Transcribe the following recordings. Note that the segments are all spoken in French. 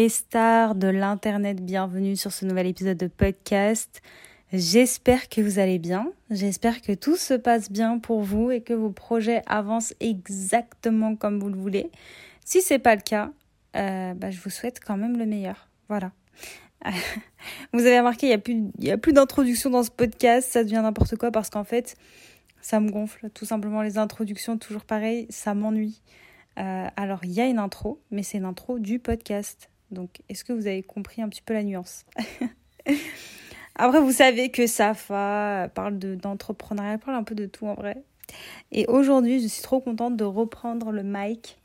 Les stars de l'internet, bienvenue sur ce nouvel épisode de podcast. J'espère que vous allez bien, j'espère que tout se passe bien pour vous et que vos projets avancent exactement comme vous le voulez. Si c'est pas le cas, euh, bah, je vous souhaite quand même le meilleur. Voilà. vous avez remarqué, il n'y a plus, y a plus d'introduction dans ce podcast, ça devient n'importe quoi parce qu'en fait, ça me gonfle. Tout simplement, les introductions, toujours pareil, ça m'ennuie. Euh, alors, il y a une intro, mais c'est une intro du podcast. Donc, est-ce que vous avez compris un petit peu la nuance Après, vous savez que Safa parle d'entrepreneuriat, parle un peu de tout en vrai. Et aujourd'hui, je suis trop contente de reprendre le mic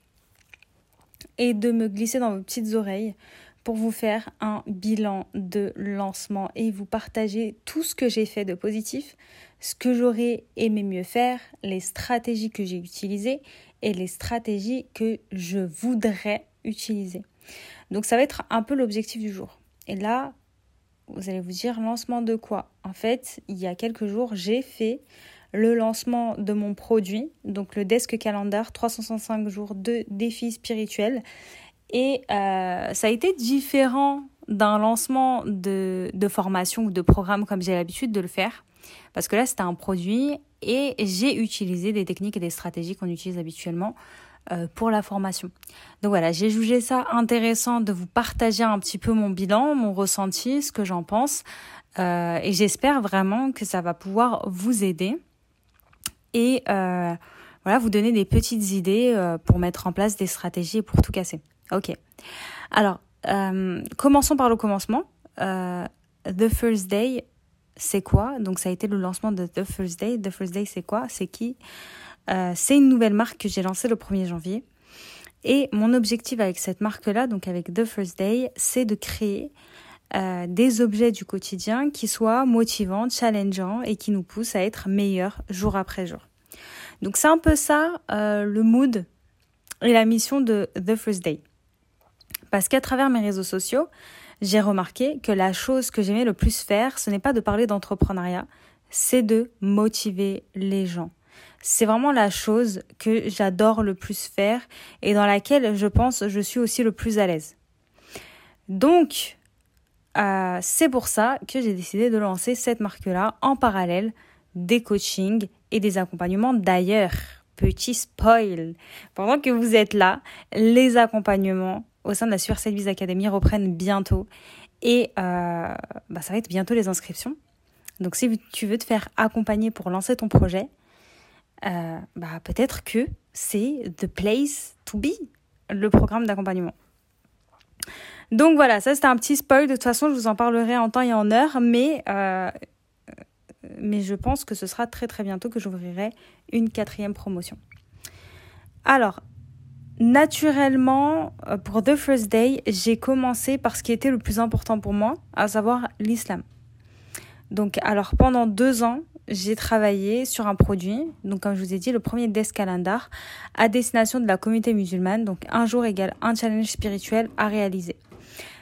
et de me glisser dans vos petites oreilles pour vous faire un bilan de lancement et vous partager tout ce que j'ai fait de positif, ce que j'aurais aimé mieux faire, les stratégies que j'ai utilisées et les stratégies que je voudrais utiliser. Donc ça va être un peu l'objectif du jour. Et là, vous allez vous dire lancement de quoi? En fait, il y a quelques jours, j'ai fait le lancement de mon produit, donc le Desk Calendar 365 jours de défis spirituels. Et euh, ça a été différent d'un lancement de, de formation ou de programme comme j'ai l'habitude de le faire. Parce que là, c'était un produit et j'ai utilisé des techniques et des stratégies qu'on utilise habituellement pour la formation. Donc voilà, j'ai jugé ça intéressant de vous partager un petit peu mon bilan, mon ressenti, ce que j'en pense. Euh, et j'espère vraiment que ça va pouvoir vous aider et euh, voilà, vous donner des petites idées pour mettre en place des stratégies pour tout casser. Ok. Alors, commençons par le commencement. the First Day, c'est quoi? Donc ça a été le lancement de The First Day. The First Day, c'est quoi? C'est qui? Euh, C'est une nouvelle marque que j'ai lancée le 1er janvier. Et mon objectif avec cette marque-là, donc avec The First Day, c'est de créer euh, des objets du quotidien qui soient motivants, challengeants et qui nous poussent à être meilleurs jour après jour. Donc c'est un peu ça euh, le mood et la mission de The First Day. Parce qu'à travers mes réseaux sociaux, j'ai remarqué que la chose que j'aimais le plus faire, ce n'est pas de parler d'entrepreneuriat, c'est de motiver les gens. C'est vraiment la chose que j'adore le plus faire et dans laquelle je pense je suis aussi le plus à l'aise. Donc, euh, c'est pour ça que j'ai décidé de lancer cette marque-là en parallèle des coachings et des accompagnements. D'ailleurs, petit spoil, pendant que vous êtes là, les accompagnements au sein de la Super Service Academy reprennent bientôt. Et euh, bah, ça va être bientôt les inscriptions. Donc si tu veux te faire accompagner pour lancer ton projet, euh, bah, peut-être que c'est the place to be, le programme d'accompagnement. Donc voilà, ça c'était un petit spoil. De toute façon, je vous en parlerai en temps et en heure, mais, euh, mais je pense que ce sera très très bientôt que j'ouvrirai une quatrième promotion. Alors, naturellement, euh, pour The First Day, j'ai commencé par ce qui était le plus important pour moi, à savoir l'islam. Donc, alors pendant deux ans, j'ai travaillé sur un produit, donc comme je vous ai dit, le premier Desk Calendar, à destination de la communauté musulmane, donc un jour égale un challenge spirituel à réaliser.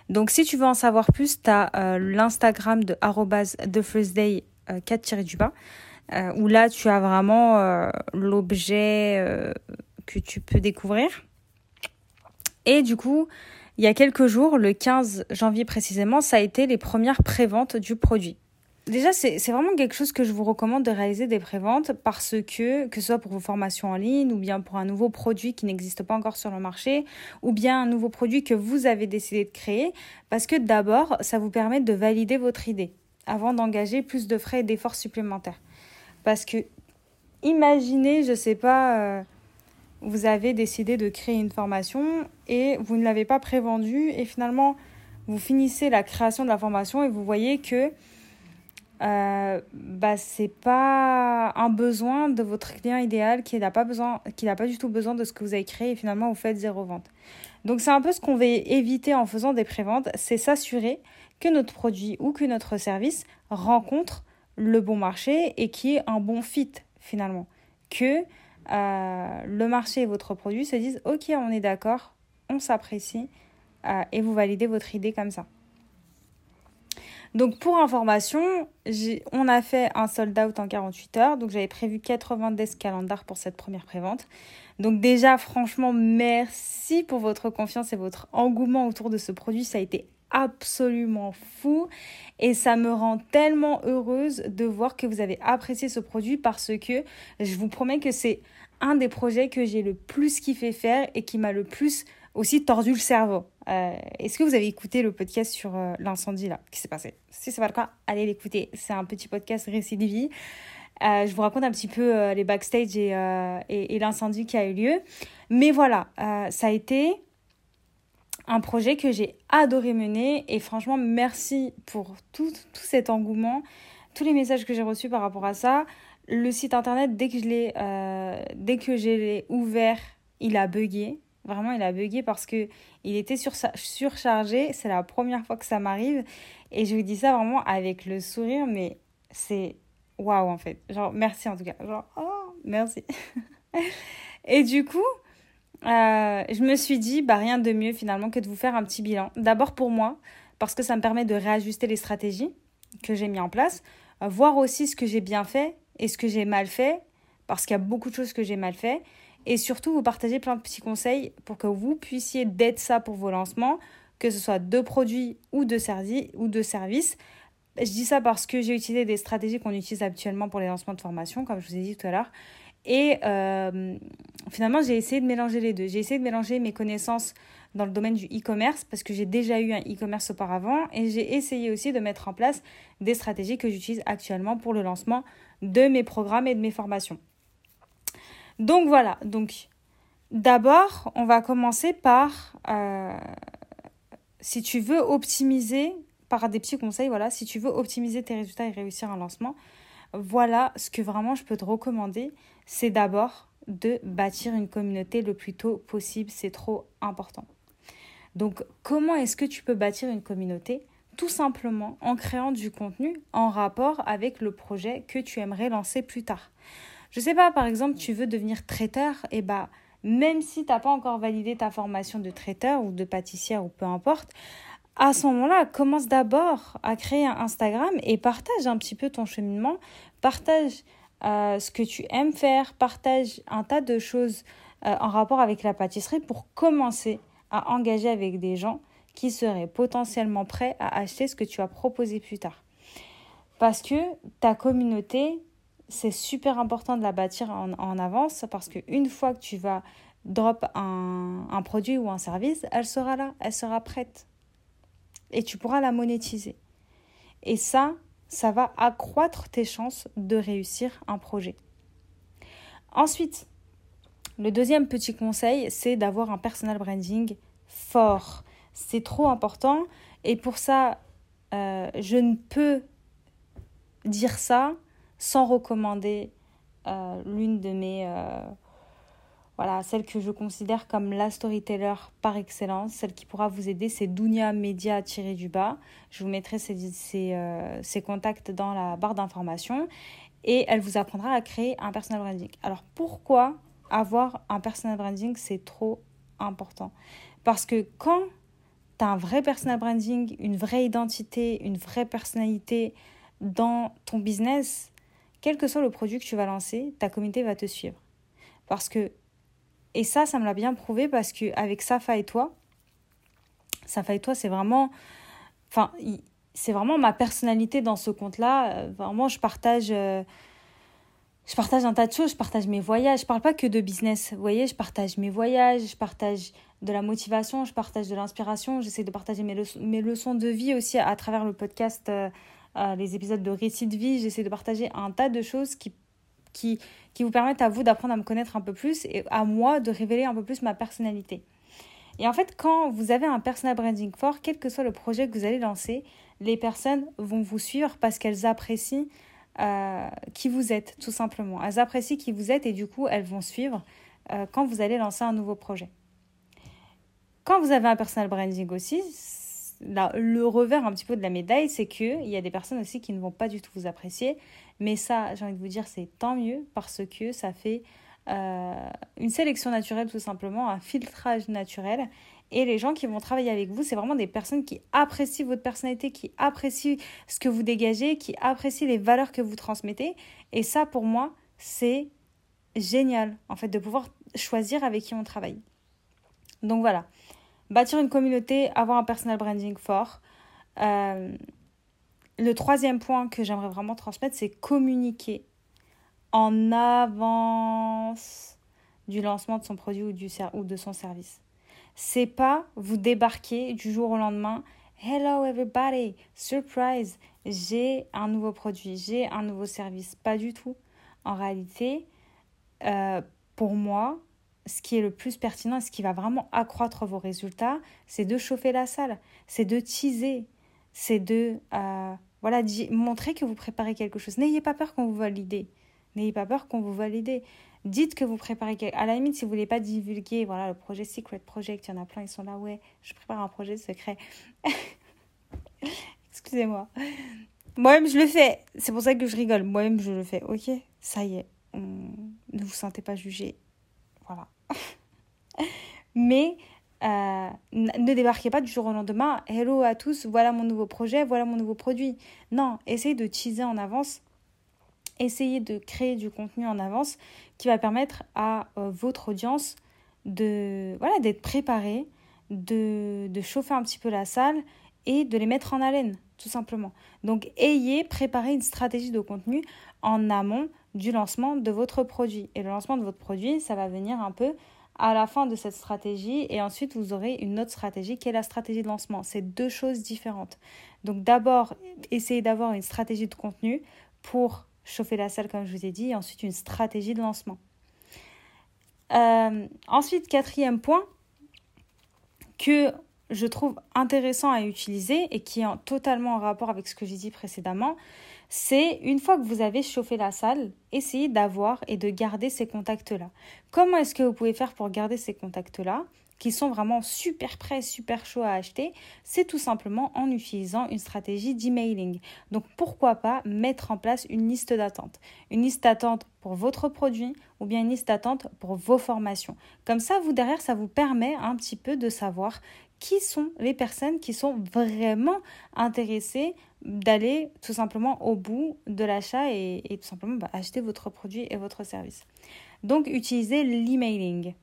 Donc si tu veux en savoir plus, tu as euh, l'Instagram de The First Day 4 du bas, euh, où là tu as vraiment l'objet que tu peux découvrir. Et du coup, il y a quelques jours, le 15 janvier précisément, ça a été les premières préventes du produit. Déjà, c'est vraiment quelque chose que je vous recommande de réaliser des préventes parce que, que ce soit pour vos formations en ligne ou bien pour un nouveau produit qui n'existe pas encore sur le marché ou bien un nouveau produit que vous avez décidé de créer, parce que d'abord, ça vous permet de valider votre idée avant d'engager plus de frais et d'efforts supplémentaires. Parce que, imaginez, je sais pas, euh, vous avez décidé de créer une formation et vous ne l'avez pas prévendue et finalement vous finissez la création de la formation et vous voyez que euh, bah, pas un besoin de votre client idéal qui n'a pas pas du tout besoin de ce que vous avez créé et finalement vous faites zéro vente. Donc c'est un peu ce qu'on veut éviter en faisant des préventes, c'est s'assurer que notre produit ou que notre service rencontre le bon marché et qui est un bon fit finalement. Que euh, le marché et votre produit se disent ok on est d'accord, on s'apprécie euh, et vous validez votre idée comme ça. Donc pour information, on a fait un sold out en 48 heures. Donc j'avais prévu 80 desk calendar pour cette première prévente. Donc déjà, franchement, merci pour votre confiance et votre engouement autour de ce produit. Ça a été absolument fou et ça me rend tellement heureuse de voir que vous avez apprécié ce produit parce que je vous promets que c'est un des projets que j'ai le plus kiffé faire et qui m'a le plus aussi tordu le cerveau. Euh, est-ce que vous avez écouté le podcast sur euh, l'incendie là qui s'est passé? Si c'est pas le cas, allez l'écouter. C'est un petit podcast récit de vie. Euh, je vous raconte un petit peu les backstage et, et, l'incendie qui a eu lieu. Mais voilà, ça a été un projet que j'ai adoré mener et franchement merci pour tout, tout cet engouement, tous les messages que j'ai reçus par rapport à ça. Le site internet, dès que je l'ai, ouvert, il a bugué. Vraiment, il a bugué parce que il était sur surchargé. C'est la première fois que ça m'arrive. Et je vous dis ça vraiment avec le sourire, mais c'est waouh en fait. Genre, merci en tout cas. Genre, oh, merci. et du coup, euh, je me suis dit, bah, rien de mieux finalement que de vous faire un petit bilan. D'abord pour moi, parce que ça me permet de réajuster les stratégies que j'ai mis en place, euh, voir aussi ce que j'ai bien fait et ce que j'ai mal fait, parce qu'il y a beaucoup de choses que j'ai mal fait et surtout vous partager plein de petits conseils pour que vous puissiez d'être ça pour vos lancements, que ce soit de produits ou de, services ou de services. Je dis ça parce que j'ai utilisé des stratégies qu'on utilise habituellement pour les lancements de formation, comme je vous ai dit tout à l'heure. Et euh, finalement, j'ai essayé de mélanger les deux. J'ai essayé de mélanger mes connaissances dans le domaine du e-commerce parce que j'ai déjà eu un e-commerce auparavant et j'ai essayé aussi de mettre en place des stratégies que j'utilise actuellement pour le lancement de mes programmes et de mes formations. Donc voilà, donc d'abord, on va commencer par, euh, si tu veux optimiser, par des petits conseils, voilà, si tu veux optimiser tes résultats et réussir un lancement, voilà ce que vraiment je peux te recommander, c'est d'abord de bâtir une communauté le plus tôt possible, c'est trop important. Donc comment est-ce que tu peux bâtir une communauté? Tout simplement en créant du contenu en rapport avec le projet que tu aimerais lancer plus tard. Je sais pas, par exemple, tu veux devenir traiteur, et bah, même si tu n'as pas encore validé ta formation de traiteur ou de pâtissière ou peu importe, à ce moment-là, commence d'abord à créer un Instagram et partage un petit peu ton cheminement, partage euh, ce que tu aimes faire, partage un tas de choses euh, en rapport avec la pâtisserie pour commencer à engager avec des gens qui seraient potentiellement prêts à acheter ce que tu vas proposer plus tard. Parce que ta communauté, c'est super important de la bâtir en, avance parce qu'une fois que tu vas drop un, un, produit ou un service, elle sera là, elle sera prête. Et tu pourras la monétiser. Et ça, ça va accroître tes chances de réussir un projet. Ensuite, le deuxième petit conseil, c'est d'avoir un personal branding fort. C'est trop important. Et pour ça, euh, je ne peux dire ça sans recommander euh, l'une de mes... Euh, voilà, celle que je considère comme la storyteller par excellence, celle qui pourra vous aider, c'est Dunia Media tiré du bas. Je vous mettrai ses, euh, ses, contacts dans la barre d'informations et elle vous apprendra à créer un personal branding. Alors pourquoi avoir un personal branding, c'est trop important Parce que quand tu as un vrai personal branding, une vraie identité, une vraie personnalité dans ton business, quel que soit le produit que tu vas lancer, ta communauté va te suivre. Parce que, et ça, ça me l'a bien prouvé parce qu'avec Safa et toi, Safa et toi, c'est vraiment, enfin, c'est vraiment ma personnalité dans ce compte-là. Euh, vraiment, je partage, euh, je partage un tas de choses. Je partage mes voyages. Je parle pas que de business. Vous voyez, je partage mes voyages, je partage de la motivation, je partage de l'inspiration. J'essaie de partager mes, leçons, mes leçons de vie aussi à, travers le podcast. Euh, les épisodes de récit de vie, j'essaie de partager un tas de choses qui, qui, qui vous permettent à vous d'apprendre à me connaître un peu plus et à moi de révéler un peu plus ma personnalité. Et en fait, quand vous avez un personal branding fort, quel que soit le projet que vous allez lancer, les personnes vont vous suivre parce qu'elles apprécient euh, qui vous êtes, tout simplement. Elles apprécient qui vous êtes et du coup, elles vont suivre euh, quand vous allez lancer un nouveau projet. Quand vous avez un personal branding aussi, le revers un petit peu de la médaille, c'est qu'il y a des personnes aussi qui ne vont pas du tout vous apprécier. Mais ça, j'ai envie de vous dire, c'est tant mieux parce que ça fait euh, une sélection naturelle tout simplement, un filtrage naturel. Et les gens qui vont travailler avec vous, c'est vraiment des personnes qui apprécient votre personnalité, qui apprécient ce que vous dégagez, qui apprécient les valeurs que vous transmettez. Et ça, pour moi, c'est génial, en fait, de pouvoir choisir avec qui on travaille. Donc voilà, bâtir une communauté, avoir un personal branding fort. Euh, le troisième point que j'aimerais vraiment transmettre, c'est communiquer en avance du lancement de son produit ou, du, ou de son service. C'est pas vous débarquer du jour au lendemain. Hello everybody, surprise, j'ai un nouveau produit, j'ai un nouveau service. Pas du tout. En réalité, euh, pour moi, ce qui est le plus pertinent et ce qui va vraiment accroître vos résultats, c'est de chauffer la salle, c'est de teaser, c'est de euh, voilà, montrer que vous préparez quelque chose. N'ayez pas peur qu'on vous valide. N'ayez pas peur qu'on vous valide. Dites que vous préparez quelque À la limite, si vous ne voulez pas divulguer, voilà, le projet Secret Project, il y en a plein, ils sont là, ouais, je prépare un projet secret. Excusez-moi. Moi-même, je le fais. C'est pour ça que je rigole. Moi-même, je le fais. Ok, ça y est. Ne vous sentez pas jugé. Voilà. Mais euh, ne débarquez pas du jour au lendemain. Hello à tous, voilà mon nouveau projet, voilà mon nouveau produit. Non, essayez de teaser en avance. Essayez de créer du contenu en avance qui va permettre à euh, votre audience de voilà d'être préparée, de, de chauffer un petit peu la salle et de les mettre en haleine, tout simplement. Donc, ayez préparé une stratégie de contenu en amont du lancement de votre produit. Et le lancement de votre produit, ça va venir un peu à la fin de cette stratégie et ensuite vous aurez une autre stratégie qui est la stratégie de lancement. C'est deux choses différentes. Donc d'abord, essayez d'avoir une stratégie de contenu pour chauffer la salle comme je vous ai dit et ensuite une stratégie de lancement. Euh, ensuite, quatrième point que je trouve intéressant à utiliser et qui est totalement en rapport avec ce que j'ai dit précédemment, c'est une fois que vous avez chauffé la salle, essayez d'avoir et de garder ces contacts-là. Comment est-ce que vous pouvez faire pour garder ces contacts-là qui sont vraiment super prêts, super chauds à acheter, c'est tout simplement en utilisant une stratégie d'emailing. Donc pourquoi pas mettre en place une liste d'attente? Une liste d'attente pour votre produit ou bien une liste d'attente pour vos formations. Comme ça, vous derrière, ça vous permet un petit peu de savoir qui sont les personnes qui sont vraiment intéressées d'aller tout simplement au bout de l'achat et, tout simplement bah, acheter votre produit et votre service. Donc utilisez l'emailing.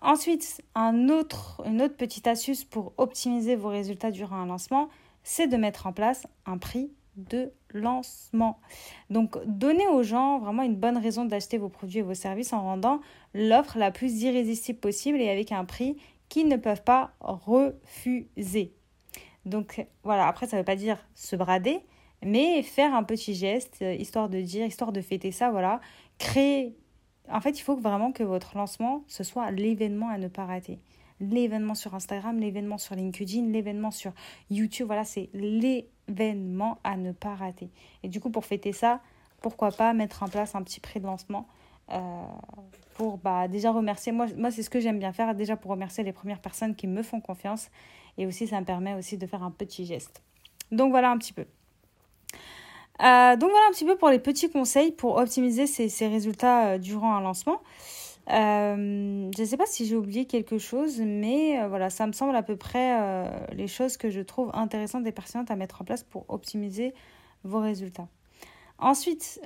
Ensuite, un autre, une autre petite astuce pour optimiser vos résultats durant un lancement, c'est de mettre en place un prix de lancement. Donc, donnez aux gens vraiment une bonne raison d'acheter vos produits et vos services en rendant l'offre la plus irrésistible possible et avec un prix qu'ils ne peuvent pas refuser. Donc voilà, après ça ne veut pas dire se brader, mais faire un petit geste, euh, histoire de dire, histoire de fêter ça, voilà, créer. En fait, il faut vraiment que votre lancement, ce soit l'événement à ne pas rater. L'événement sur Instagram, l'événement sur LinkedIn, l'événement sur YouTube, voilà, c'est l'événement à ne pas rater. Et du coup, pour fêter ça, pourquoi pas mettre en place un petit prix de lancement euh, pour bah, déjà remercier. Moi, moi c'est ce que j'aime bien faire, déjà pour remercier les premières personnes qui me font confiance. Et aussi, ça me permet aussi de faire un petit geste. Donc voilà un petit peu. Euh, donc voilà un petit peu pour les petits conseils pour optimiser ces, résultats euh, durant un lancement. je ne sais pas si j'ai oublié quelque chose, mais voilà, ça me semble à peu près les choses que je trouve intéressantes et pertinentes à mettre en place pour optimiser vos résultats. Ensuite,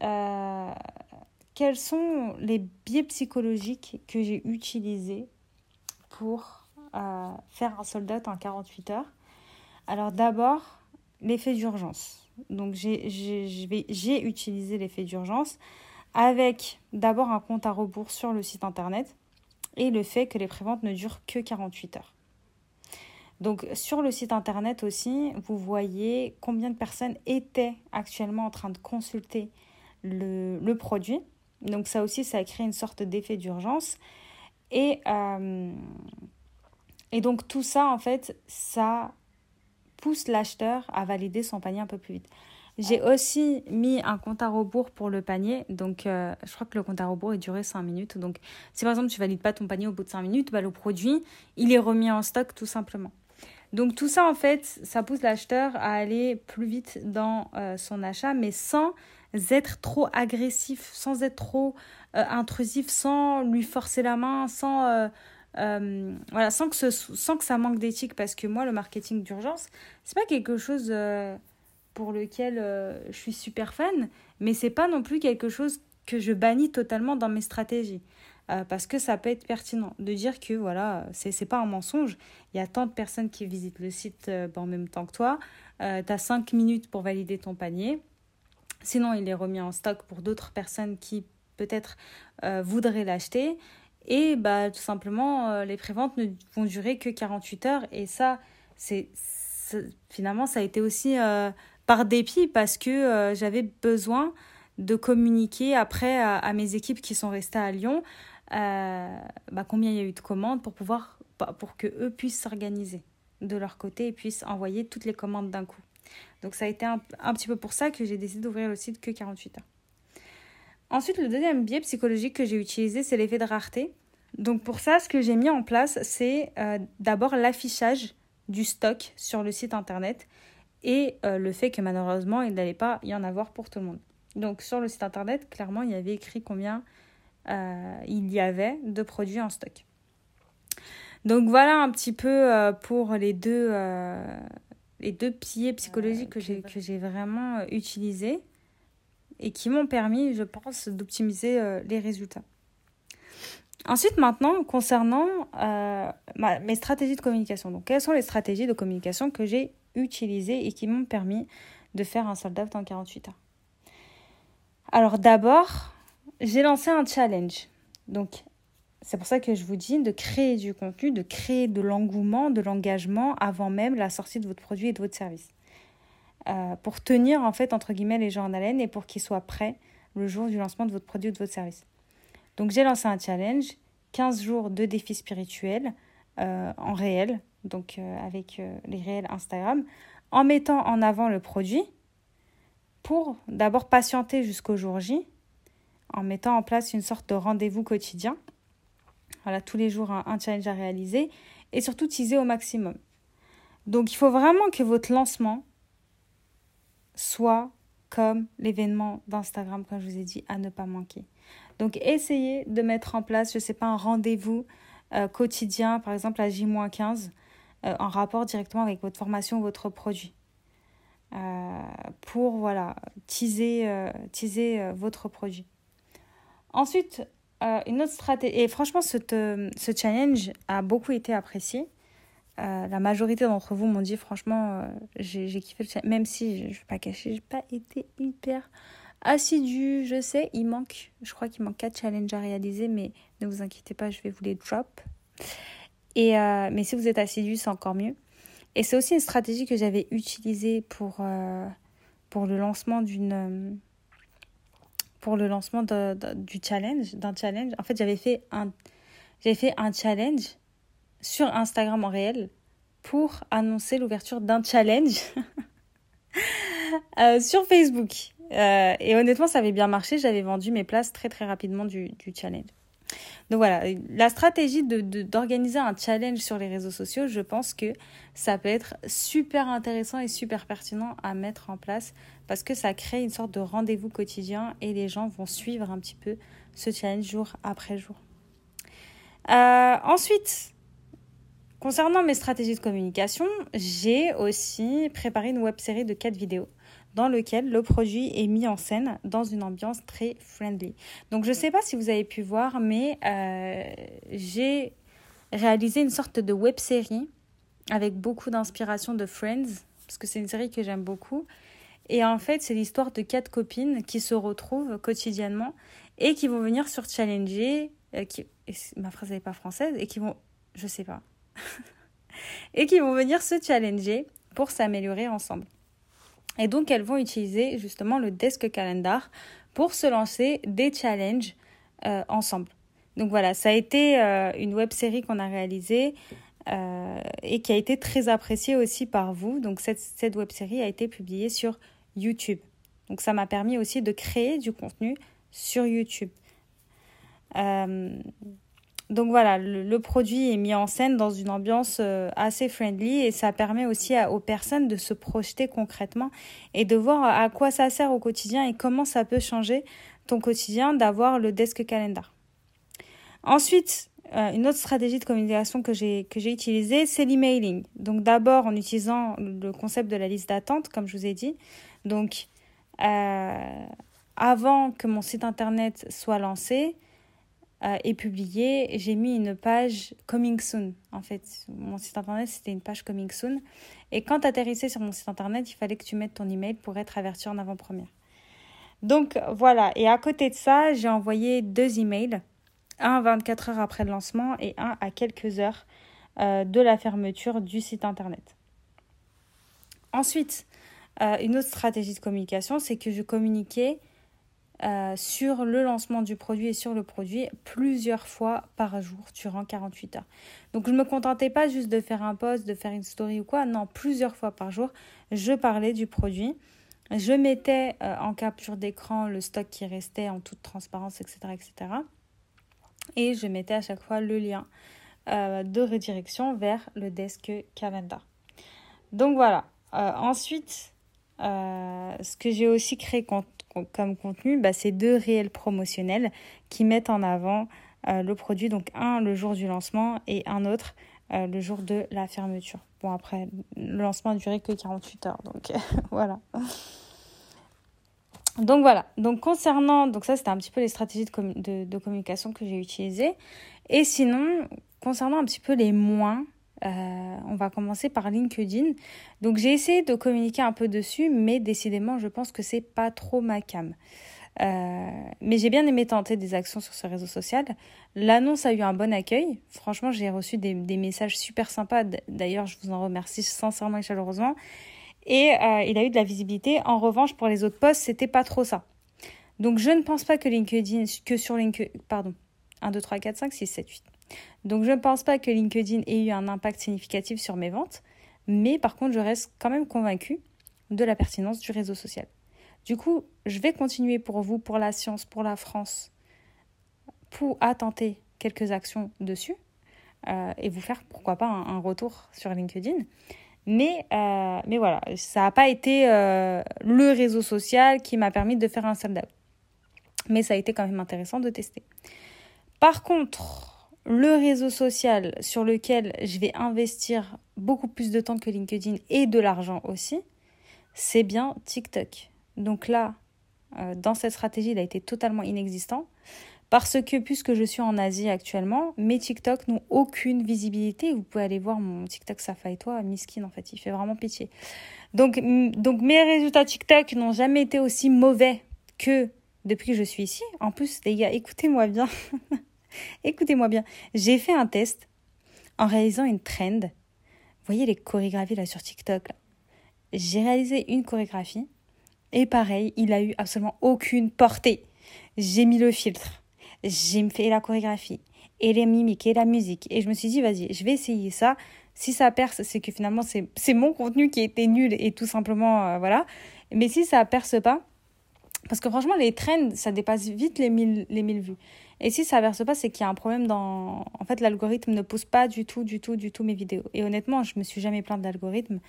quels sont les biais psychologiques que j'ai utilisés pour euh, faire un sold out en 48 heures? Alors d'abord, l'effet d'urgence. Donc j'ai utilisé l'effet d'urgence avec d'abord un compte à rebours sur le site internet et le fait que les préventes ne durent que 48 heures. Donc sur le site internet aussi, vous voyez combien de personnes étaient actuellement en train de consulter le, le produit. Donc ça aussi, ça crée une sorte d'effet d'urgence. Et, euh, et donc tout ça, en fait, ça pousse l'acheteur à valider son panier un peu plus vite. J'ai aussi mis un compte à rebours pour le panier. Donc, euh, je crois que le compte à rebours est duré 5 minutes. Donc, si par exemple tu valides pas ton panier au bout de 5 minutes, bah, le produit, il est remis en stock tout simplement. Donc, tout ça, en fait, ça pousse l'acheteur à aller plus vite dans euh, son achat, mais sans être trop agressif, sans être trop euh, intrusif, sans lui forcer la main, sans euh, euh, voilà, sans que, sans que ça manque d'éthique, parce que moi, le marketing d'urgence, c'est pas quelque chose euh, pour lequel je suis super fan, mais c'est pas non plus quelque chose que je bannis totalement dans mes stratégies. parce que ça peut être pertinent de dire que voilà, c'est pas un mensonge. Il y a tant de personnes qui visitent le site en même temps que toi. tu as 5 minutes pour valider ton panier. Sinon, il est remis en stock pour d'autres personnes qui peut-être euh, voudraient l'acheter. Et bah, tout simplement, euh, les préventes ne vont durer que 48 heures. Et ça, c'est finalement, ça a été aussi euh, par dépit parce que j'avais besoin de communiquer après à, mes équipes qui sont restées à Lyon bah, combien il y a eu de commandes pour pouvoir pour que eux puissent s'organiser de leur côté et puissent envoyer toutes les commandes d'un coup. Donc ça a été un, petit peu pour ça que j'ai décidé d'ouvrir le site que 48 heures. Ensuite, le deuxième biais psychologique que j'ai utilisé, c'est l'effet de rareté. Donc pour ça, ce que j'ai mis en place, c'est euh, d'abord l'affichage du stock sur le site internet et euh, le fait que malheureusement, il n'allait pas y en avoir pour tout le monde. Donc sur le site internet, clairement, il y avait écrit combien euh, il y avait de produits en stock. Donc voilà un petit peu pour les deux, les deux piliers psychologiques que j'ai vraiment utilisés et qui m'ont permis, je pense, d'optimiser euh, les résultats. Ensuite, maintenant, concernant euh, mes stratégies de communication. Donc, quelles sont les stratégies de communication que j'ai utilisées et qui m'ont permis de faire un sold out en 48 heures? Alors, d'abord, j'ai lancé un challenge. Donc, c'est pour ça que je vous dis de créer du contenu, de créer de l'engouement, de l'engagement avant même la sortie de votre produit et de votre service. Euh, pour tenir en fait entre guillemets les gens en haleine et pour qu'ils soient prêts le jour du lancement de votre produit ou de votre service. Donc j'ai lancé un challenge, 15 jours de défis spirituels euh, en réel, donc euh, avec les réels Instagram, en mettant en avant le produit pour d'abord patienter jusqu'au jour J, en mettant en place une sorte de rendez-vous quotidien. Voilà, tous les jours un challenge à réaliser et surtout teaser au maximum. Donc il faut vraiment que votre lancement soit comme l'événement d'Instagram, comme je vous ai dit, à ne pas manquer. Donc, essayez de mettre en place, je ne sais pas, un rendez-vous euh, quotidien, par exemple à J-15, euh, en rapport directement avec votre formation ou votre produit. Euh, pour, voilà, teaser, teaser votre produit. Ensuite, une autre stratégie, et franchement, ce, challenge a beaucoup été apprécié. Euh, la majorité d'entre vous m'ont dit franchement, euh, j'ai kiffé le challenge. Même si, je ne vais pas cacher, j'ai pas été hyper assidue. Je sais, il manque, je crois qu'il manque 4 challenges à réaliser, mais ne vous inquiétez pas, je vais vous les drop. Et, euh, mais si vous êtes assidu, c'est encore mieux. Et c'est aussi une stratégie que j'avais utilisée pour, pour le lancement d'une pour le lancement du challenge, d'un challenge. En fait, j'avais fait un fait un challenge sur Instagram en réel pour annoncer l'ouverture d'un challenge euh, sur Facebook. Euh, et honnêtement, ça avait bien marché. J'avais vendu mes places très très rapidement du, du challenge. Donc voilà, la stratégie d'organiser un challenge sur les réseaux sociaux, je pense que ça peut être super intéressant et super pertinent à mettre en place parce que ça crée une sorte de rendez-vous quotidien et les gens vont suivre un petit peu ce challenge jour après jour. Euh, ensuite, Concernant mes stratégies de communication, j'ai aussi préparé une web série de 4 vidéos dans lequel le produit est mis en scène dans une ambiance très friendly. Donc je ne sais pas si vous avez pu voir, mais euh, j'ai réalisé une sorte de web série avec beaucoup d'inspiration de Friends, parce que c'est une série que j'aime beaucoup. Et en fait, c'est l'histoire de quatre copines qui se retrouvent quotidiennement et qui vont venir sur Challenger, euh, ma phrase n'est pas française, et qui vont, je sais pas, et qui vont venir se challenger pour s'améliorer ensemble. Et donc elles vont utiliser justement le desk calendar pour se lancer des challenges euh, ensemble. Donc voilà, ça a été euh, une web série qu'on a réalisée euh, et qui a été très appréciée aussi par vous. Donc cette, cette web série a été publiée sur YouTube. Donc ça m'a permis aussi de créer du contenu sur YouTube. Donc voilà, le, produit est mis en scène dans une ambiance euh, assez friendly et ça permet aussi aux personnes de se projeter concrètement et de voir à quoi ça sert au quotidien et comment ça peut changer ton quotidien d'avoir le desk calendar. Ensuite, euh, une autre stratégie de communication que j'ai utilisée, c'est l'emailing. Donc d'abord en utilisant le concept de la liste d'attente, comme je vous ai dit. Donc euh, avant que mon site internet soit lancé euh, et publié, j'ai mis une page coming soon. En fait, mon site internet c'était une page coming soon. Et quand tu atterrissais sur mon site internet, il fallait que tu mettes ton email pour être averti en avant-première. Donc voilà. Et à côté de ça, j'ai envoyé deux emails un 24 heures après le lancement et un à quelques heures euh, de la fermeture du site internet. Ensuite, euh, une autre stratégie de communication, c'est que je communiquais euh, sur le lancement du produit et sur le produit plusieurs fois par jour durant 48 heures. Donc je ne me contentais pas juste de faire un post, de faire une story ou quoi, non, plusieurs fois par jour, je parlais du produit. Je mettais en capture d'écran le stock qui restait en toute transparence, etc. etc et je mettais à chaque fois le lien euh, de redirection vers le desk calendar. Donc voilà. Euh, ensuite, euh, ce que j'ai aussi créé comme contenu, bah, c'est deux réels promotionnels qui mettent en avant le produit. Donc un le jour du lancement et un autre le jour de la fermeture. Bon après, le lancement a duré que 48 heures. Donc voilà. Donc voilà, donc concernant, donc ça c'était un petit peu les stratégies de, de, communication que j'ai utilisées. Et sinon, concernant un petit peu les moins, euh, on va commencer par LinkedIn. Donc j'ai essayé de communiquer un peu dessus, mais décidément je pense que c'est pas trop ma cam. Euh, mais j'ai bien aimé tenter des actions sur ce réseau social. L'annonce a eu un bon accueil. Franchement, j'ai reçu des, messages super sympas. D'ailleurs, je vous en remercie sincèrement et chaleureusement et euh, il a eu de la visibilité. En revanche, pour les autres posts, c'était pas trop ça. Donc je ne pense pas que LinkedIn, que sur LinkedIn, pardon, 1, 2, 3, 4, 5, 6, 7, 8. Donc je ne pense pas que LinkedIn ait eu un impact significatif sur mes ventes, mais par contre, je reste quand même convaincue de la pertinence du réseau social. Du coup, je vais continuer pour vous, pour la science, pour la France, pour attenter quelques actions dessus euh, et vous faire, pourquoi pas, un retour sur LinkedIn. Mais, euh, voilà, ça n'a pas été euh, le réseau social qui m'a permis de faire un sold Mais ça a été quand même intéressant de tester. Par contre, le réseau social sur lequel je vais investir beaucoup plus de temps que LinkedIn et de l'argent aussi, c'est bien TikTok. Donc là, euh, dans cette stratégie, il a été totalement inexistant. Parce que puisque je suis en Asie actuellement, mes TikTok n'ont aucune visibilité. Vous pouvez aller voir mon TikTok Safa et toi, Miskin en fait, il fait vraiment pitié. Donc, donc mes résultats TikTok n'ont jamais été aussi mauvais que depuis que je suis ici. En plus, les gars, écoutez-moi bien. écoutez-moi bien. J'ai fait un test en réalisant une trend. Vous voyez les chorégraphies là sur TikTok. J'ai réalisé une chorégraphie et pareil, il a eu absolument aucune portée. J'ai mis le filtre j'ai fait la chorégraphie et les mimiques et la musique. Et je me suis dit, vas-y, je vais essayer ça. Si ça perce, c'est que finalement, c'est mon contenu qui était nul et tout simplement, euh, voilà. Mais si ça perce pas, parce que franchement, les trends, ça dépasse vite les 1000, les 1000 vues. Et si ça perce pas, c'est qu'il y a un problème dans. En fait, l'algorithme ne pousse pas du tout, du tout, du tout mes vidéos. Et honnêtement, je me suis jamais plainte d'algorithme.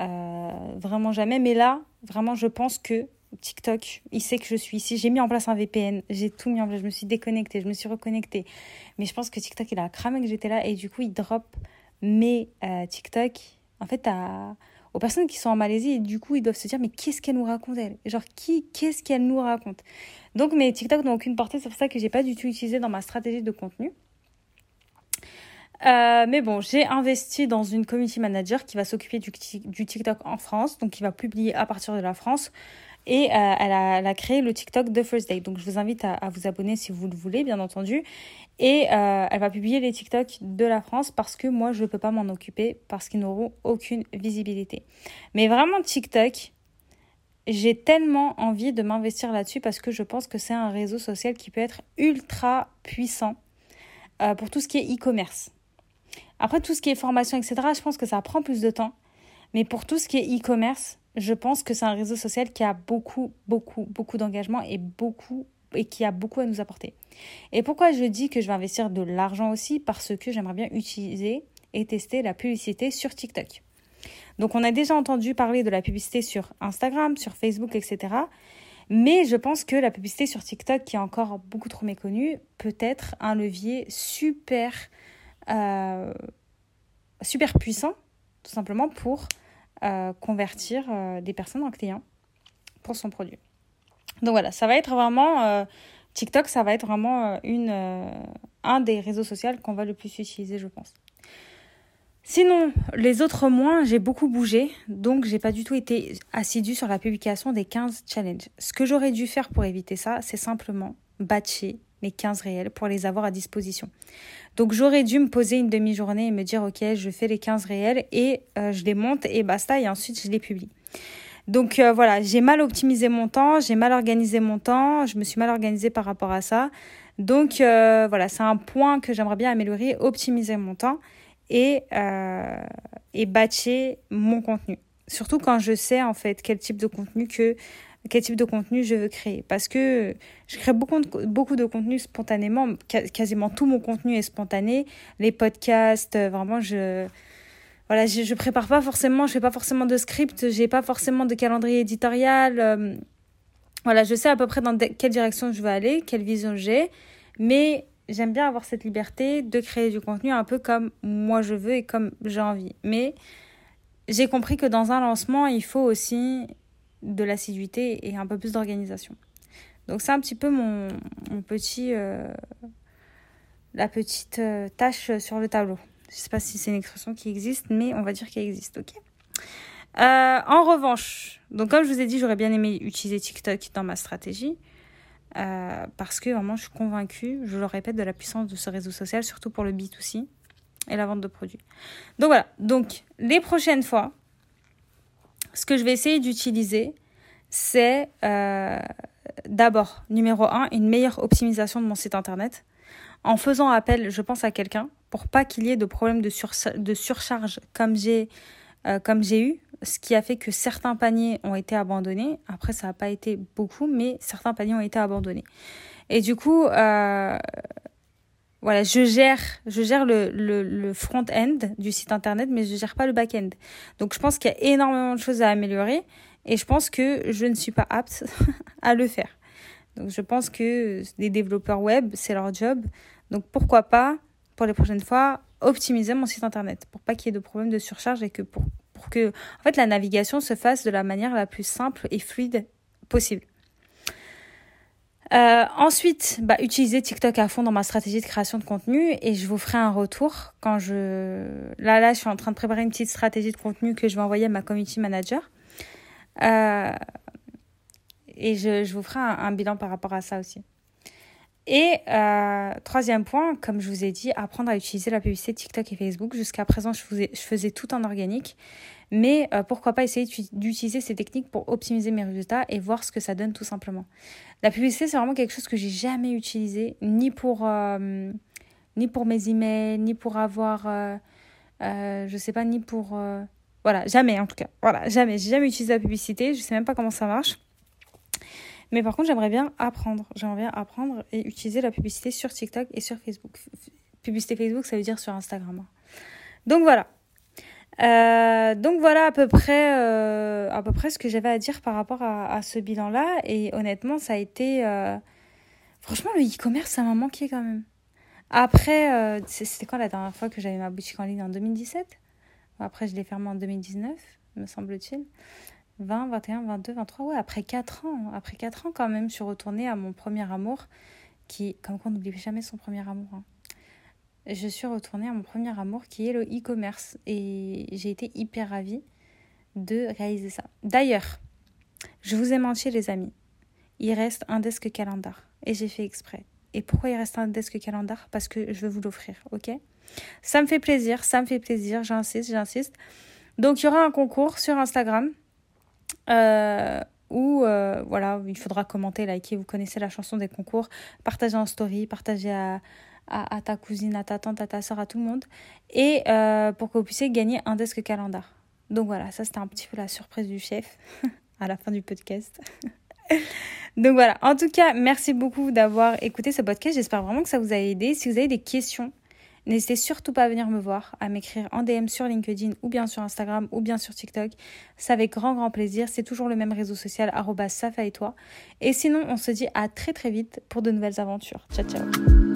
Euh, vraiment jamais. Mais là, vraiment, je pense que TikTok, il sait que je suis ici. J'ai mis en place un VPN, j'ai tout mis en place. Je me suis déconnectée, je me suis reconnectée. Mais je pense que TikTok, il a cramé que j'étais là et du coup, il drop mes euh, TikTok en fait à, aux personnes qui sont en Malaisie et du coup, ils doivent se dire mais qu'est-ce qu'elle nous raconte elle? Genre qui qu'est-ce qu'elle nous raconte? Donc mes TikTok n'ont aucune portée, c'est pour ça que j'ai pas du tout utilisé dans ma stratégie de contenu. Euh, mais bon, j'ai investi dans une community manager qui va s'occuper du, du, TikTok en France, donc qui va publier à partir de la France. Et euh, elle, a, créé le TikTok The First Day. Donc je vous invite à, vous abonner si vous le voulez, bien entendu. Et euh, elle va publier les TikTok de la France parce que moi, je ne peux pas m'en occuper parce qu'ils n'auront aucune visibilité. Mais vraiment, TikTok, j'ai tellement envie de m'investir là-dessus parce que je pense que c'est un réseau social qui peut être ultra puissant euh, pour tout ce qui est e-commerce. Après, tout ce qui est formation, etc., je pense que ça prend plus de temps. Mais pour tout ce qui est e-commerce, je pense que c'est un réseau social qui a beaucoup, beaucoup, beaucoup d'engagement et beaucoup et qui a beaucoup à nous apporter. Et pourquoi je dis que je vais investir de l'argent aussi? Parce que j'aimerais bien utiliser et tester la publicité sur TikTok. Donc on a déjà entendu parler de la publicité sur Instagram, sur Facebook, etc. Mais je pense que la publicité sur TikTok, qui est encore beaucoup trop méconnue, peut être un levier super, euh, super puissant, tout simplement, pour euh, convertir euh, des personnes en clients pour son produit. Donc voilà, ça va être vraiment... TikTok, ça va être vraiment une, un des réseaux sociaux qu'on va le plus utiliser, je pense. Sinon, les autres mois, j'ai beaucoup bougé, donc j'ai pas du tout été assidue sur la publication des 15 challenges. Ce que j'aurais dû faire pour éviter ça, c'est simplement batcher mes 15 réels pour les avoir à disposition. Donc j'aurais dû me poser une demi-journée et me dire ok, je fais les 15 réels et euh, je les monte et basta et ensuite je les publie. Donc euh, voilà, j'ai mal optimisé mon temps, j'ai mal organisé mon temps, je me suis mal organisée par rapport à ça. Donc euh, voilà, c'est un point que j'aimerais bien améliorer, optimiser mon temps et, et batcher mon contenu. Surtout quand je sais en fait quel type de contenu que quel type de contenu je veux créer parce que je crée beaucoup de, contenu spontanément quasiment tout mon contenu est spontané les podcasts euh, vraiment je voilà je, je prépare pas forcément je fais pas forcément de script j'ai pas forcément de calendrier éditorial euh, voilà je sais à peu près dans quelle direction je veux aller quelle vision j'ai mais j'aime bien avoir cette liberté de créer du contenu un peu comme moi je veux et comme j'ai envie. Mais j'ai compris que dans un lancement, il faut aussi de l'assiduité et un peu plus d'organisation. Donc c'est un petit peu mon, petit... Euh, la petite euh, tâche sur le tableau. Je ne sais pas si c'est une expression qui existe, mais on va dire qu'elle existe, ok? Euh, En revanche, donc comme je vous ai dit, j'aurais bien aimé utiliser TikTok dans ma stratégie. Parce que vraiment je suis convaincue, je le répète, de la puissance de ce réseau social, surtout pour le B2C et la vente de produits. Donc voilà, donc les prochaines fois, ce que je vais essayer d'utiliser, c'est euh, d'abord, numéro un, une meilleure optimisation de mon site internet en faisant appel, je pense, à quelqu'un pour pas qu'il y ait de problème de, surcharge comme j'ai euh, comme j'ai eu ce qui a fait que certains paniers ont été abandonnés. Après, ça n'a pas été beaucoup, mais certains paniers ont été abandonnés. Et du coup, euh, voilà, je gère, je gère le, front-end du site internet, mais je gère pas le back-end. Donc, je pense qu'il y a énormément de choses à améliorer et je pense que je ne suis pas apte à le faire. Donc, je pense que les développeurs web, c'est leur job. Donc, pourquoi pas, pour les prochaines fois, optimiser mon site internet pour pas qu'il y ait de problème de surcharge et que pour pour que en fait, la navigation se fasse de la manière la plus simple et fluide possible. Euh, ensuite, bah, utiliser TikTok à fond dans ma stratégie de création de contenu et je vous ferai un retour quand je... Là, là, je suis en train de préparer une petite stratégie de contenu que je vais envoyer à ma community manager. Euh, et je, je, vous ferai un, bilan par rapport à ça aussi. Et euh, troisième point, comme je vous ai dit, apprendre à utiliser la publicité TikTok et Facebook. Jusqu'à présent, je faisais, je faisais tout en organique. Mais euh, pourquoi pas essayer d'utiliser ces techniques pour optimiser mes résultats et voir ce que ça donne tout simplement. La publicité, c'est vraiment quelque chose que j'ai jamais utilisé, ni pour, euh, ni pour mes emails, ni pour avoir, euh, euh je sais pas, ni pour... voilà, jamais en tout cas. Voilà, jamais. J'ai jamais utilisé la publicité, je sais même pas comment ça marche. Mais par contre, j'aimerais bien apprendre. J'aimerais bien apprendre et utiliser la publicité sur TikTok et sur Facebook. Publicité Facebook, ça veut dire sur Instagram. Donc voilà. Euh, donc voilà à peu près euh, à peu près ce que j'avais à dire par rapport à, à ce bilan là et honnêtement ça a été euh... franchement le e-commerce ça m'a manqué quand même après euh, c'était quand la dernière fois que j'avais ma boutique en ligne? En 2017 après je l'ai fermée en 2019 me semble-t-il 20, 21, 22, 23, ouais, après 4 ans, après 4 ans quand même, je suis retournée à mon premier amour, qui, comme quoi on n'oublie jamais son premier amour. Hein. Je suis retournée à mon premier amour qui est le e-commerce. Et j'ai été hyper ravie de réaliser ça. D'ailleurs, je vous ai menti les amis, il reste un desk calendar. Et j'ai fait exprès. Et pourquoi il reste un desk calendar? Parce que je veux vous l'offrir, ok? Ça me fait plaisir, ça me fait plaisir, j'insiste, j'insiste. Donc il y aura un concours sur Instagram euh, où euh, voilà, il faudra commenter, liker, vous connaissez la chanson des concours, partager en story, partager à, à, ta cousine, à ta tante, à ta soeur, à tout le monde, et euh, pour que vous puissiez gagner un desk calendar. Donc voilà, ça c'était un petit peu la surprise du chef à la fin du podcast. Donc voilà, en tout cas, merci beaucoup d'avoir écouté ce podcast. J'espère vraiment que ça vous a aidé. Si vous avez des questions, N'hésitez surtout pas à venir me voir, à m'écrire en DM sur LinkedIn ou bien sur Instagram ou bien sur TikTok. Ça avec grand grand plaisir. C'est toujours le même réseau social, safa et toi. Et sinon, on se dit à très très vite pour de nouvelles aventures. Ciao ciao